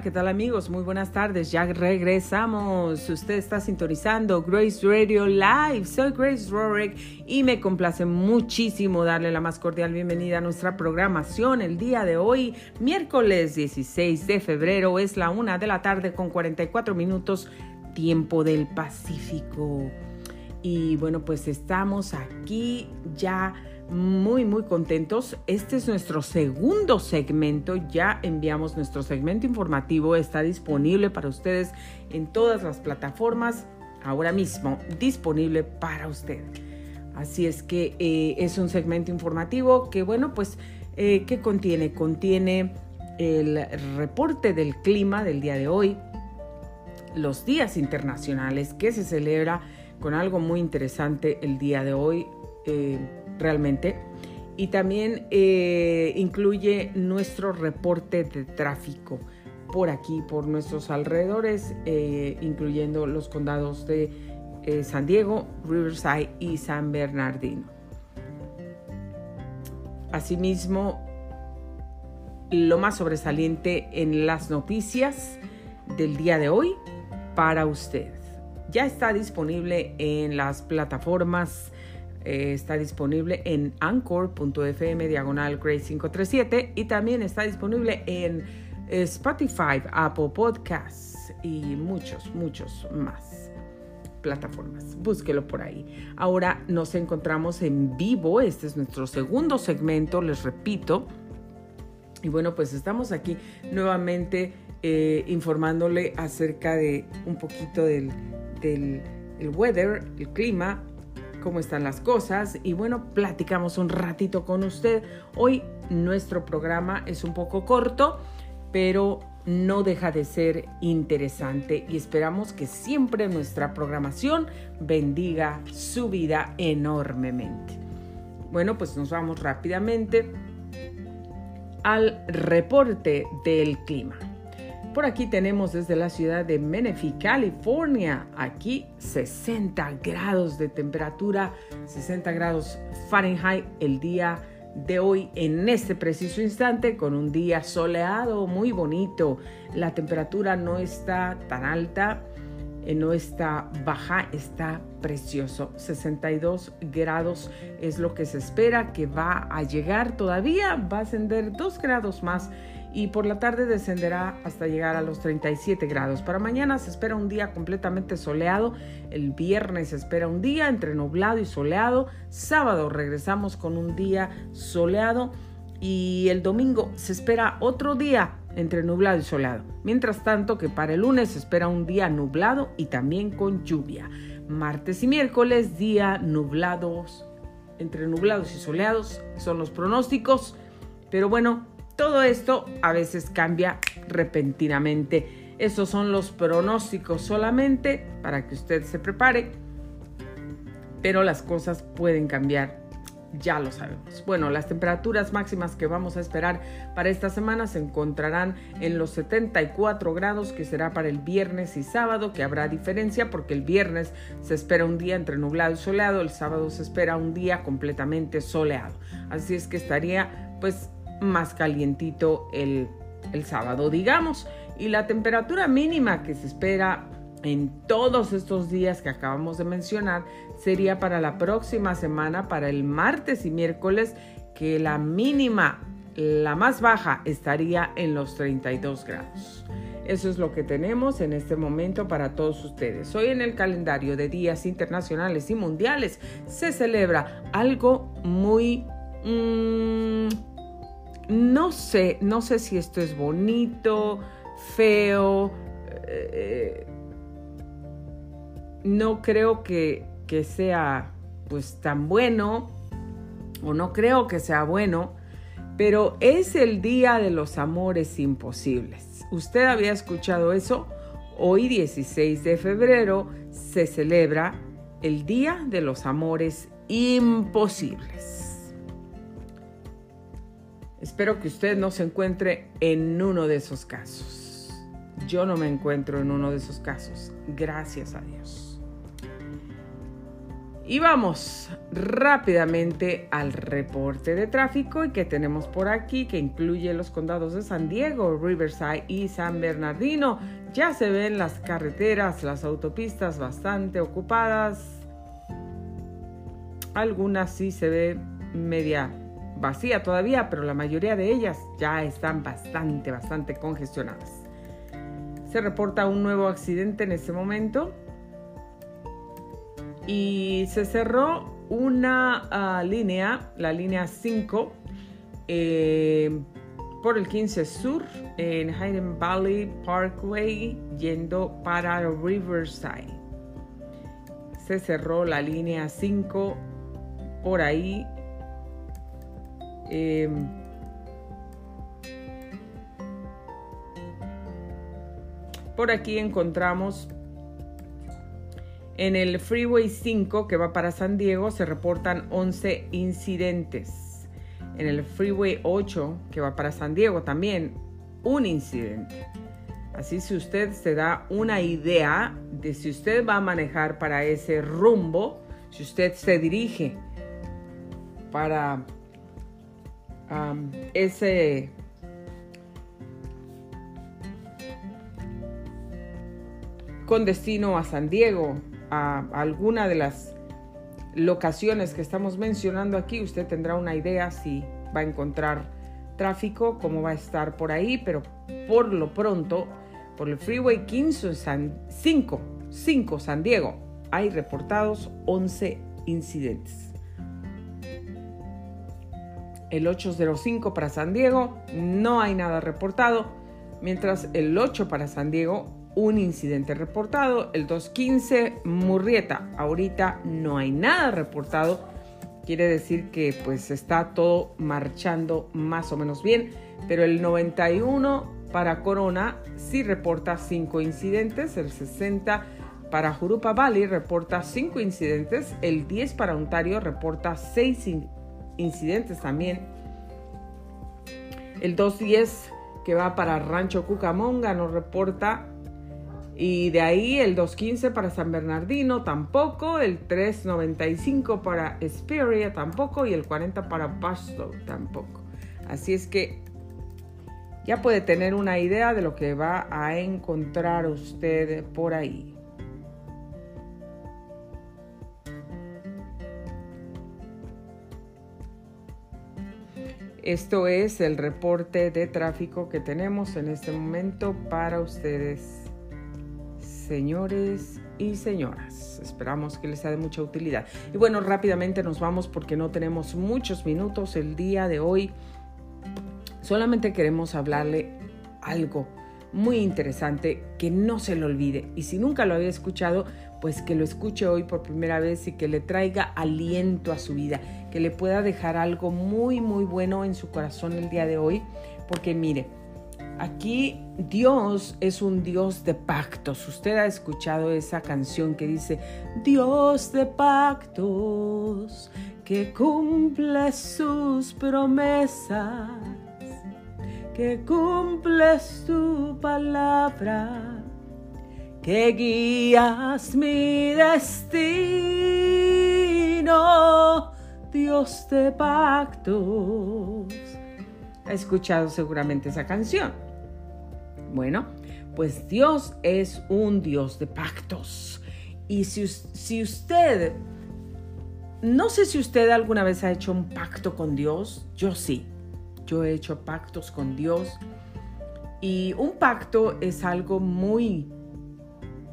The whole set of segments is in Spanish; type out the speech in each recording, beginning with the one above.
¿qué tal amigos? Muy buenas tardes. Ya regresamos. Usted está sintonizando Grace Radio Live. Soy Grace Rorick y me complace muchísimo darle la más cordial bienvenida a nuestra programación. El día de hoy, miércoles 16 de febrero, es la una de la tarde con 44 minutos, tiempo del Pacífico. Y bueno, pues estamos aquí ya muy, muy contentos. Este es nuestro segundo segmento. Ya enviamos nuestro segmento informativo. Está disponible para ustedes en todas las plataformas. Ahora mismo disponible para usted. Así es que eh, es un segmento informativo que, bueno, pues, eh, ¿qué contiene? Contiene el reporte del clima del día de hoy, los días internacionales que se celebra con algo muy interesante el día de hoy. Eh, realmente. Y también eh, incluye nuestro reporte de tráfico por aquí, por nuestros alrededores, eh, incluyendo los condados de eh, San Diego, Riverside y San Bernardino. Asimismo, lo más sobresaliente en las noticias del día de hoy para usted. Ya está disponible en las plataformas eh, está disponible en anchor.fm diagonal Grace 537 y también está disponible en eh, Spotify, Apple Podcasts y muchos, muchos más plataformas. Búsquelo por ahí. Ahora nos encontramos en vivo. Este es nuestro segundo segmento, les repito. Y bueno, pues estamos aquí nuevamente eh, informándole acerca de un poquito del, del el weather, el clima cómo están las cosas y bueno, platicamos un ratito con usted. Hoy nuestro programa es un poco corto, pero no deja de ser interesante y esperamos que siempre nuestra programación bendiga su vida enormemente. Bueno, pues nos vamos rápidamente al reporte del clima. Por aquí tenemos desde la ciudad de Menifee, California, aquí 60 grados de temperatura, 60 grados Fahrenheit el día de hoy en este preciso instante con un día soleado muy bonito. La temperatura no está tan alta, eh, no está baja, está precioso. 62 grados es lo que se espera que va a llegar todavía, va a ascender 2 grados más y por la tarde descenderá hasta llegar a los 37 grados. Para mañana se espera un día completamente soleado, el viernes se espera un día entre nublado y soleado, sábado regresamos con un día soleado y el domingo se espera otro día entre nublado y soleado. Mientras tanto que para el lunes se espera un día nublado y también con lluvia. Martes y miércoles día nublados, entre nublados y soleados son los pronósticos. Pero bueno, todo esto a veces cambia repentinamente. Esos son los pronósticos solamente para que usted se prepare, pero las cosas pueden cambiar, ya lo sabemos. Bueno, las temperaturas máximas que vamos a esperar para esta semana se encontrarán en los 74 grados, que será para el viernes y sábado, que habrá diferencia porque el viernes se espera un día entre nublado y soleado, el sábado se espera un día completamente soleado. Así es que estaría pues más calientito el, sábado, digamos. Y la temperatura mínima que se espera en todos estos días que acabamos de mencionar sería para la próxima semana, para el martes y miércoles, que la mínima, la más baja, estaría en los 32 grados. Eso es lo que tenemos en este momento para todos ustedes. Hoy en el calendario de días internacionales y mundiales se celebra algo muy... Mm, no sé, no sé si esto es bonito, feo, eh, no creo que, que sea pues tan bueno, o no creo que sea bueno, pero es el día de los amores imposibles. ¿Usted había escuchado eso? Hoy 16 de febrero se celebra el Día de los Amores Imposibles. Espero que usted no se encuentre en uno de esos casos. Yo no me encuentro en uno de esos casos. Gracias a Dios. Y vamos rápidamente al reporte de tráfico y que tenemos por aquí, que incluye los condados de San Diego, Riverside y San Bernardino. Ya se ven las carreteras, las autopistas bastante ocupadas. Algunas sí se ve media vacía todavía, pero la mayoría de ellas ya están bastante, bastante congestionadas. Se reporta un nuevo accidente en este momento y se cerró una ah, línea, la línea 5, eh, por el 15 Sur en Hayden Valley Parkway yendo para Riverside. Se cerró la línea 5 por ahí. Em, por aquí encontramos en el Freeway 5 que va para San Diego se reportan 11 incidentes. En el Freeway 8 que va para San Diego también un incidente. Así si usted se da una idea de si usted va a manejar para ese rumbo, si usted se dirige para ese con destino a San Diego, a alguna de las locaciones que estamos mencionando aquí, usted tendrá una idea si va a encontrar tráfico, cómo va a estar por ahí, pero por lo pronto, por el Freeway 15 San, 5, 5 San Diego, hay reportados 11 incidentes. El 805 para San Diego no hay nada reportado, mientras el 8 para San Diego un incidente reportado. El 215 Murrieta, ahorita no hay nada reportado. Quiere decir que pues está todo marchando más o menos bien. Pero el 91 para Corona sí reporta 5 incidentes. El 60 para Jurupa Valley reporta 5 incidentes. El 10 para Ontario reporta 6 incidentes también. El 210 que va para Rancho Cucamonga nos reporta y de ahí el 215 para San Bernardino tampoco, el 395 para Esperia tampoco y el 40 para Bastow tampoco. Así es que ya puede tener una idea de lo que va a encontrar usted por ahí. Esto es el reporte de tráfico que tenemos en este momento para ustedes señores y señoras. Esperamos que les sea de mucha utilidad. Y bueno, rápidamente nos vamos porque no tenemos muchos minutos el día de hoy. Solamente queremos hablarle algo muy interesante que no se lo olvide. Y si nunca lo había escuchado, pues que lo escuche hoy por primera vez y que le traiga aliento a su vida, que le pueda dejar algo muy, muy bueno en su corazón el día de hoy. Porque mire, Aquí Dios es un Dios de pactos. Usted ha escuchado esa canción que dice, Dios de pactos, que cumple sus promesas, que cumples tu palabra, que guías mi destino, Dios de pactos ha escuchado seguramente esa canción. Bueno, pues Dios es un Dios de pactos. Y si, si usted, no sé si usted alguna vez ha hecho un pacto con Dios, yo sí, yo he hecho pactos con Dios. Y un pacto es algo muy,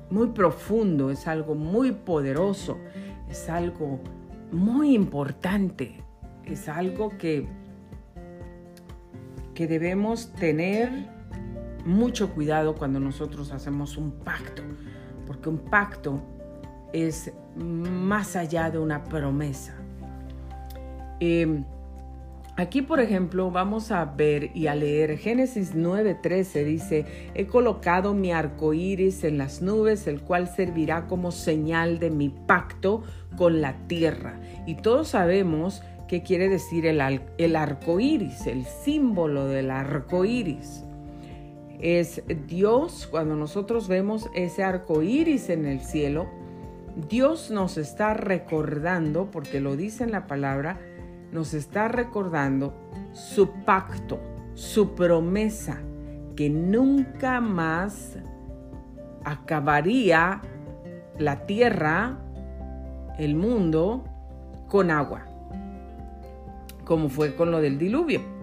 muy profundo, es algo muy poderoso, es algo muy importante, es algo que que debemos tener mucho cuidado cuando nosotros hacemos un pacto, porque un pacto es más allá de una promesa. Em, aquí, por ejemplo, vamos a ver y a leer Génesis 9:13 dice: He colocado mi arco iris en las nubes, el cual servirá como señal de mi pacto con la tierra. Y todos sabemos ¿Qué quiere decir el, el arco iris? El símbolo del arco iris. Es Dios, cuando nosotros vemos ese arco iris en el cielo, Dios nos está recordando, porque lo dice en la palabra, nos está recordando su pacto, su promesa, que nunca más acabaría la tierra, el mundo, con agua, como fue con lo del diluvio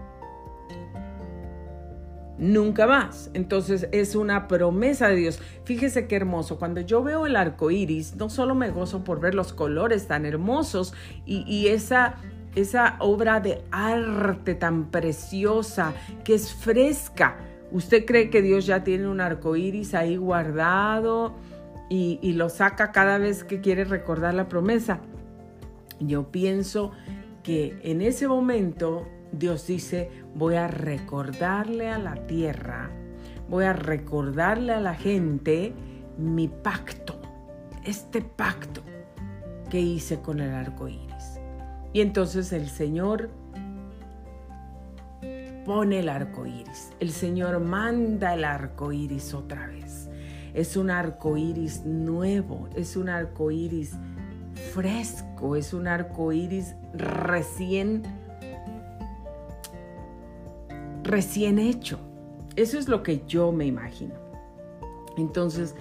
nunca más. Entonces es una promesa de Dios. Fíjese qué hermoso. Cuando yo veo el arco iris, no solo me gozo por ver los colores tan hermosos y, esa, esa obra de arte tan preciosa que es fresca. ¿Usted cree que Dios ya tiene un arco iris ahí guardado y, lo saca cada vez que quiere recordar la promesa? Yo pienso que en ese momento Dios dice, voy a recordarle a la tierra, voy a recordarle a la gente mi pacto, este pacto que hice con el arco iris. Y entonces el Señor pone el arco iris, el Señor manda el arco iris otra vez. Es un arco iris nuevo, es un arco iris fresco, es un arco iris recién recién hecho. Eso es lo que yo me imagino. Entonces,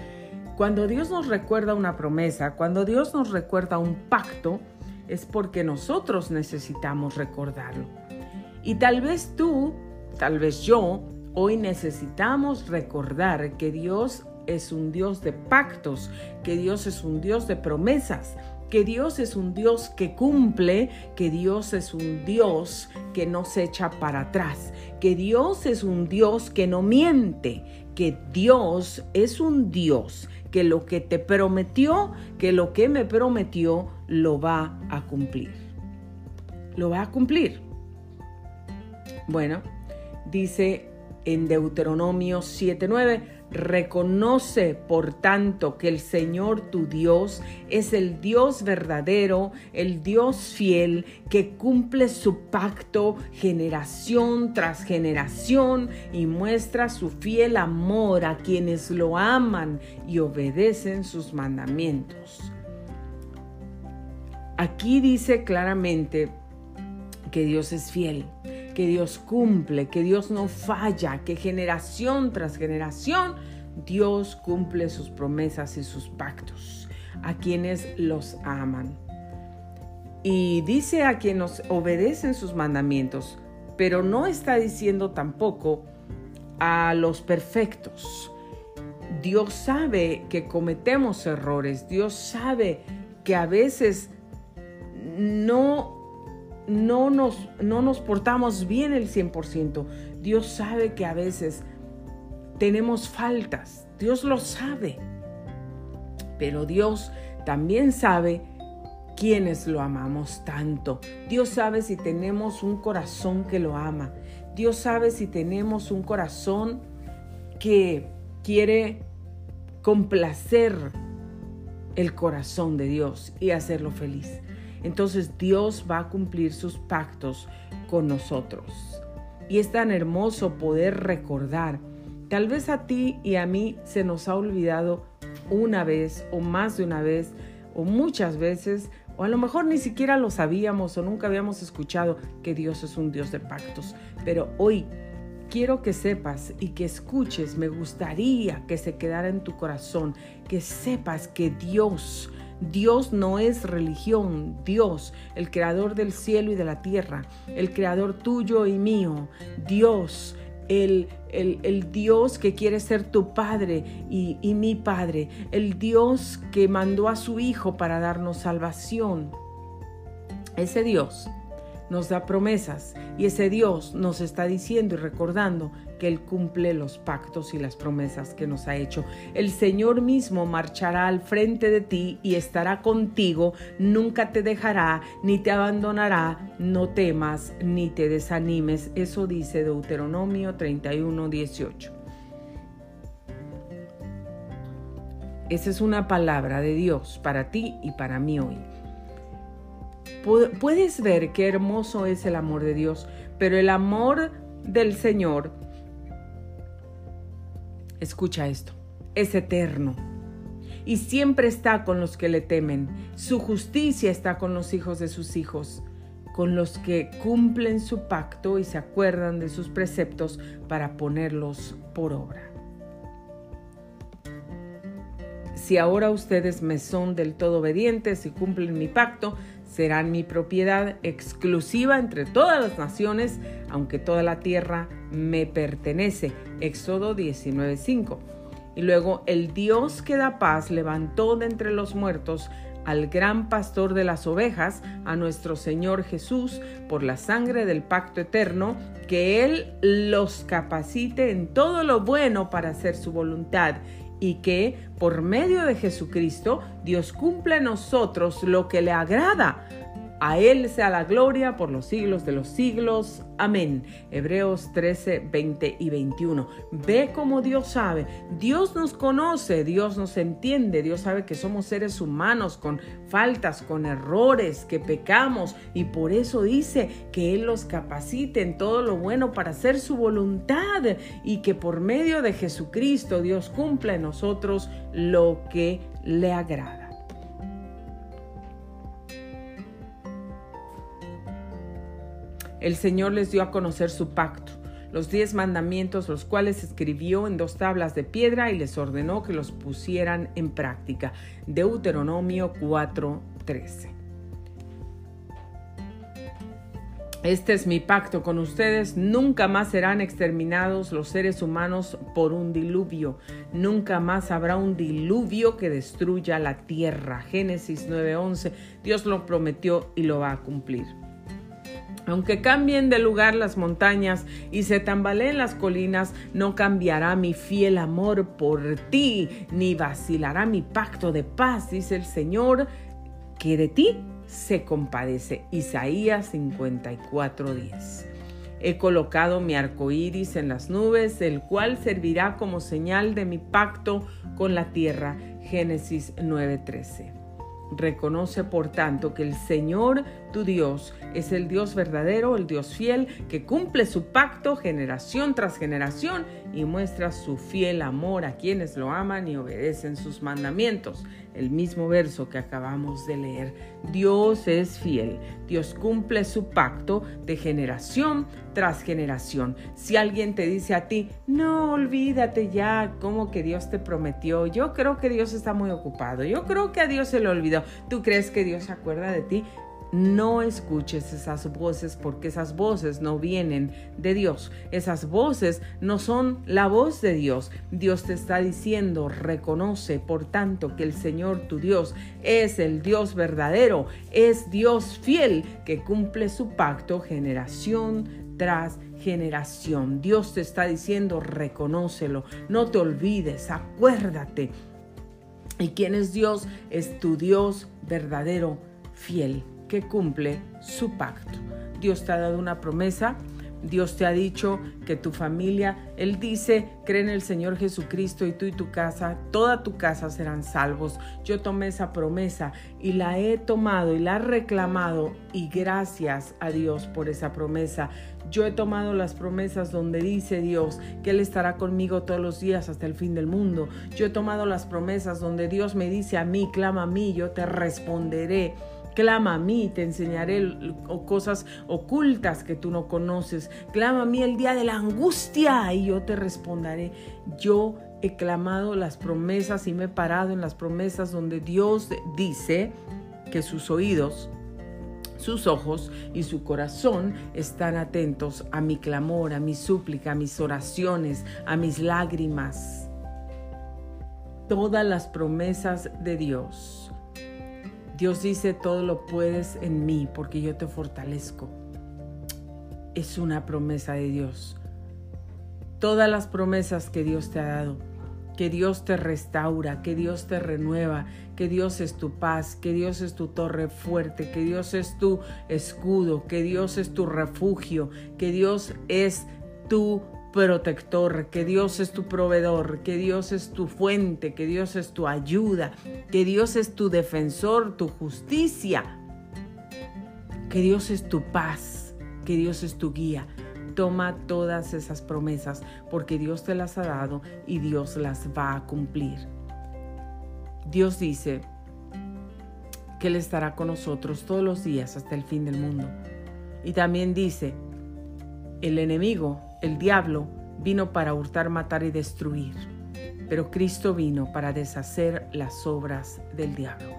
cuando Dios nos recuerda una promesa, cuando Dios nos recuerda un pacto, es porque nosotros necesitamos recordarlo. Y tal vez tú, tal vez yo, hoy necesitamos recordar que Dios es un Dios de pactos, que Dios es un Dios de promesas, que Dios es un Dios que cumple, que Dios es un Dios que no se echa para atrás, que Dios es un Dios que no miente, que Dios es un Dios que lo que te prometió, que lo que me prometió, lo va a cumplir. Lo va a cumplir. Bueno, dice en Deuteronomio 7:9, Reconoce, por tanto, que el Señor tu Dios es el Dios verdadero, el Dios fiel, que cumple su pacto generación tras generación y muestra su fiel amor a quienes lo aman y obedecen sus mandamientos. Aquí dice claramente que Dios es fiel que Dios cumple, que Dios no falla, que generación tras generación Dios cumple sus promesas y sus pactos a quienes los aman. Y dice a quienes obedecen sus mandamientos, pero no está diciendo tampoco a los perfectos. Dios sabe que cometemos errores, Dios sabe que a veces no no nos, no nos portamos bien el 100%. Dios sabe que a veces tenemos faltas. Dios lo sabe. Pero Dios también sabe quienes lo amamos tanto. Dios sabe si tenemos un corazón que lo ama. Dios sabe si tenemos un corazón que quiere complacer el corazón de Dios y hacerlo feliz entonces Dios va a cumplir sus pactos con nosotros. Y es tan hermoso poder recordar. Tal vez a ti y a mí se nos ha olvidado una vez o más de una vez o muchas veces o a lo mejor ni siquiera lo sabíamos o nunca habíamos escuchado que Dios es un Dios de pactos. Pero hoy quiero que sepas y que escuches, me gustaría que se quedara en tu corazón, que sepas que Dios Dios no es religión, Dios, el creador del cielo y de la tierra, el creador tuyo y mío, Dios, el, el, Dios que quiere ser tu Padre y, y mi Padre, el Dios que mandó a su Hijo para darnos salvación. Ese Dios nos da promesas y ese Dios nos está diciendo y recordando que Él cumple los pactos y las promesas que nos ha hecho. El Señor mismo marchará al frente de ti y estará contigo, nunca te dejará ni te abandonará, no temas ni te desanimes. Eso dice Deuteronomio 31, 18. Esa es una palabra de Dios para ti y para mí hoy. Puedes ver qué hermoso es el amor de Dios, pero el amor del Señor escucha esto, es eterno. y siempre está con los que le temen. Su justicia está con los hijos de sus hijos, con los que cumplen su pacto y se acuerdan de sus preceptos para ponerlos por obra. Si ahora ustedes me son del todo obedientes y cumplen mi pacto, serán mi propiedad exclusiva entre todas las naciones, aunque toda la tierra me pertenece. Éxodo 19:5. Y luego el Dios que da paz levantó de entre los muertos al gran pastor de las ovejas, a nuestro Señor Jesús, por la sangre del pacto eterno, que Él los capacite en todo lo bueno para hacer su voluntad y que por medio de Jesucristo Dios cumple en nosotros lo que le agrada a Él sea la gloria por los siglos de los siglos. Amén. Hebreos 13, 20 y 21. Ve como Dios sabe. Dios nos conoce, Dios nos entiende, Dios sabe que somos seres humanos con faltas, con errores, que pecamos y por eso dice que Él los capacite en todo lo bueno para hacer su voluntad y que por medio de Jesucristo Dios cumpla en nosotros lo que le agrada. El Señor les dio a conocer su pacto, los diez mandamientos, los cuales escribió en dos tablas de piedra y les ordenó que los pusieran en práctica. Deuteronomio 4:13. Este es mi pacto con ustedes. Nunca más serán exterminados los seres humanos por un diluvio. Nunca más habrá un diluvio que destruya la tierra. Génesis 9:11. Dios lo prometió y lo va a cumplir. Aunque cambien de lugar las montañas y se tambaleen las colinas, no cambiará mi fiel amor por ti, ni vacilará mi pacto de paz, dice el Señor, que de ti se compadece. Isaías 54:10. He colocado mi arco iris en las nubes, el cual servirá como señal de mi pacto con la tierra. Génesis 9:13. Reconoce, por tanto, que el Señor, tu Dios, es el Dios verdadero, el Dios fiel, que cumple su pacto generación tras generación y muestra su fiel amor a quienes lo aman y obedecen sus mandamientos. El mismo verso que acabamos de leer. Dios es fiel. Dios cumple su pacto de generación tras generación. Si alguien te dice a ti, no olvídate ya, como que Dios te prometió. Yo creo que Dios está muy ocupado. Yo creo que a Dios se le olvidó. ¿Tú crees que Dios se acuerda de ti? No escuches esas voces porque esas voces no vienen de Dios. Esas voces no son la voz de Dios. Dios te está diciendo, reconoce por tanto que el Señor tu Dios es el Dios verdadero, es Dios fiel que cumple su pacto generación tras generación. Dios te está diciendo, reconócelo, no te olvides, acuérdate. ¿Y quién es Dios? Es tu Dios verdadero, fiel que cumple su pacto. Dios te ha dado una promesa, Dios te ha dicho que tu familia, Él dice, cree en el Señor Jesucristo y tú y tu casa, toda tu casa serán salvos. Yo tomé esa promesa y la he tomado y la he reclamado y gracias a Dios por esa promesa. Yo he tomado las promesas donde dice Dios que Él estará conmigo todos los días hasta el fin del mundo. Yo he tomado las promesas donde Dios me dice a mí, clama a mí, yo te responderé. Clama a mí, te enseñaré cosas ocultas que tú no conoces. Clama a mí el día de la angustia y yo te responderé. Yo he clamado las promesas y me he parado en las promesas donde Dios dice que sus oídos sus ojos y su corazón están atentos a mi clamor, a mi súplica, a mis oraciones, a mis lágrimas. Todas las promesas de Dios Dios dice, todo lo puedes en mí porque yo te fortalezco. Es una promesa de Dios. Todas las promesas que Dios te ha dado, que Dios te restaura, que Dios te renueva, que Dios es tu paz, que Dios es tu torre fuerte, que Dios es tu escudo, que Dios es tu refugio, que Dios es tu protector, que Dios es tu proveedor, que Dios es tu fuente, que Dios es tu ayuda, que Dios es tu defensor, tu justicia, que Dios es tu paz, que Dios es tu guía. Toma todas esas promesas porque Dios te las ha dado y Dios las va a cumplir. Dios dice que Él estará con nosotros todos los días hasta el fin del mundo. Y también dice, el enemigo, el diablo, vino para hurtar, matar y destruir, pero Cristo vino para deshacer las obras del diablo.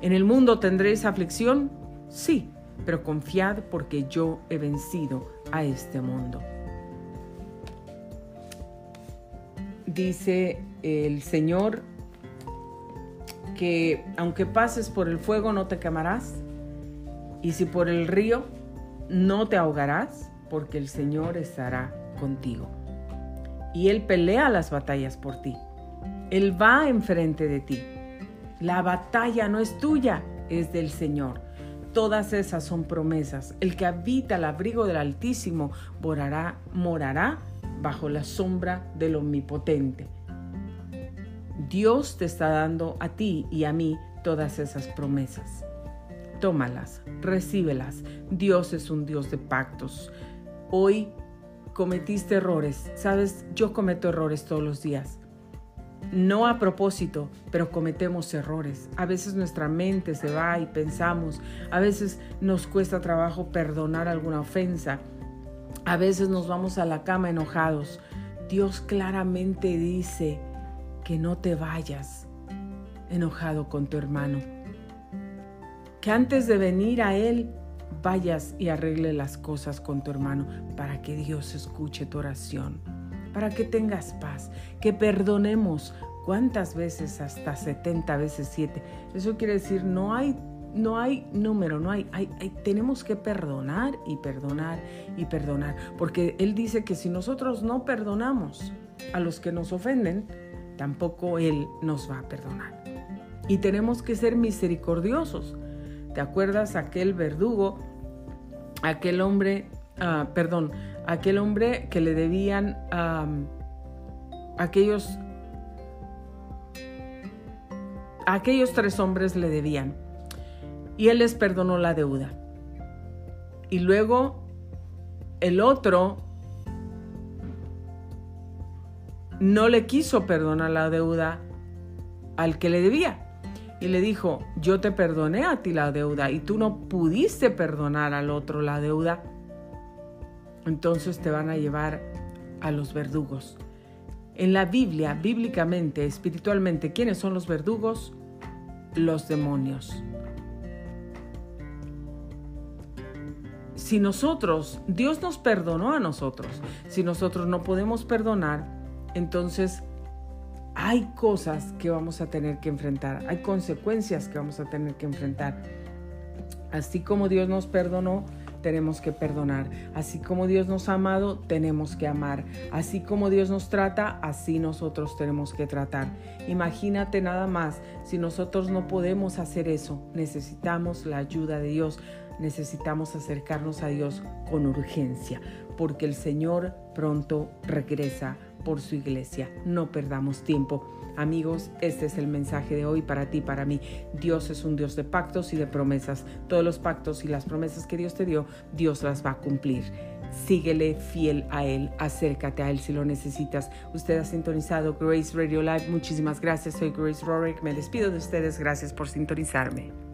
¿En el mundo tendréis aflicción? Sí, pero confiad porque yo he vencido a este mundo. Dice el Señor que aunque pases por el fuego no te quemarás, y si por el río no te ahogarás, porque el Señor estará contigo. Y Él pelea las batallas por ti. Él va enfrente de ti. La batalla no es tuya, es del Señor. Todas esas son promesas. El que habita el abrigo del Altísimo morará, morará bajo la sombra del Omnipotente. Dios te está dando a ti y a mí todas esas promesas. Tómalas, recíbelas. Dios es un Dios de pactos. Hoy cometiste errores. Sabes, yo cometo errores todos los días. No a propósito, pero cometemos errores. A veces nuestra mente se va y pensamos. A veces nos cuesta trabajo perdonar alguna ofensa. A veces nos vamos a la cama enojados. Dios claramente dice que no te vayas enojado con tu hermano. Que antes de venir a Él vayas y arregle las cosas con tu hermano para que Dios escuche tu oración para que tengas paz, que perdonemos. ¿Cuántas veces? Hasta 70 veces 7. Eso quiere decir, no hay, no hay número, no hay, hay, tenemos que perdonar y perdonar y perdonar. Porque Él dice que si nosotros no perdonamos a los que nos ofenden, tampoco Él nos va a perdonar. Y tenemos que ser misericordiosos. ¿Te acuerdas aquel verdugo, aquel hombre, ah, perdón, aquel hombre que le debían a aquellos aquellos tres hombres le debían y él les perdonó la deuda. Y luego el otro no le quiso perdonar la deuda al que le debía. Y le dijo, yo te perdoné a ti la deuda y tú no pudiste perdonar al otro la deuda entonces te van a llevar a los verdugos. En la Biblia, bíblicamente, espiritualmente, ¿quiénes son los verdugos? Los demonios. Si nosotros, Dios nos perdonó a nosotros, si nosotros no podemos perdonar, entonces hay cosas que vamos a tener que enfrentar, hay consecuencias que vamos a tener que enfrentar. Así como Dios nos perdonó, tenemos que perdonar. Así como Dios nos ha amado, tenemos que amar. Así como Dios nos trata, así nosotros tenemos que tratar. Imagínate nada más, si nosotros no podemos hacer eso, necesitamos la ayuda de Dios. Necesitamos acercarnos a Dios con urgencia, porque el Señor pronto regresa por su iglesia. No perdamos tiempo. Amigos, este es el mensaje de hoy para ti, para mí. Dios es un Dios de pactos y de promesas. Todos los pactos y las promesas que Dios te dio, Dios las va a cumplir. Síguele fiel a Él, acércate a Él si lo necesitas. Usted ha sintonizado Grace Radio Live. Muchísimas gracias. Soy Grace Rorick. Me despido de ustedes. Gracias por sintonizarme.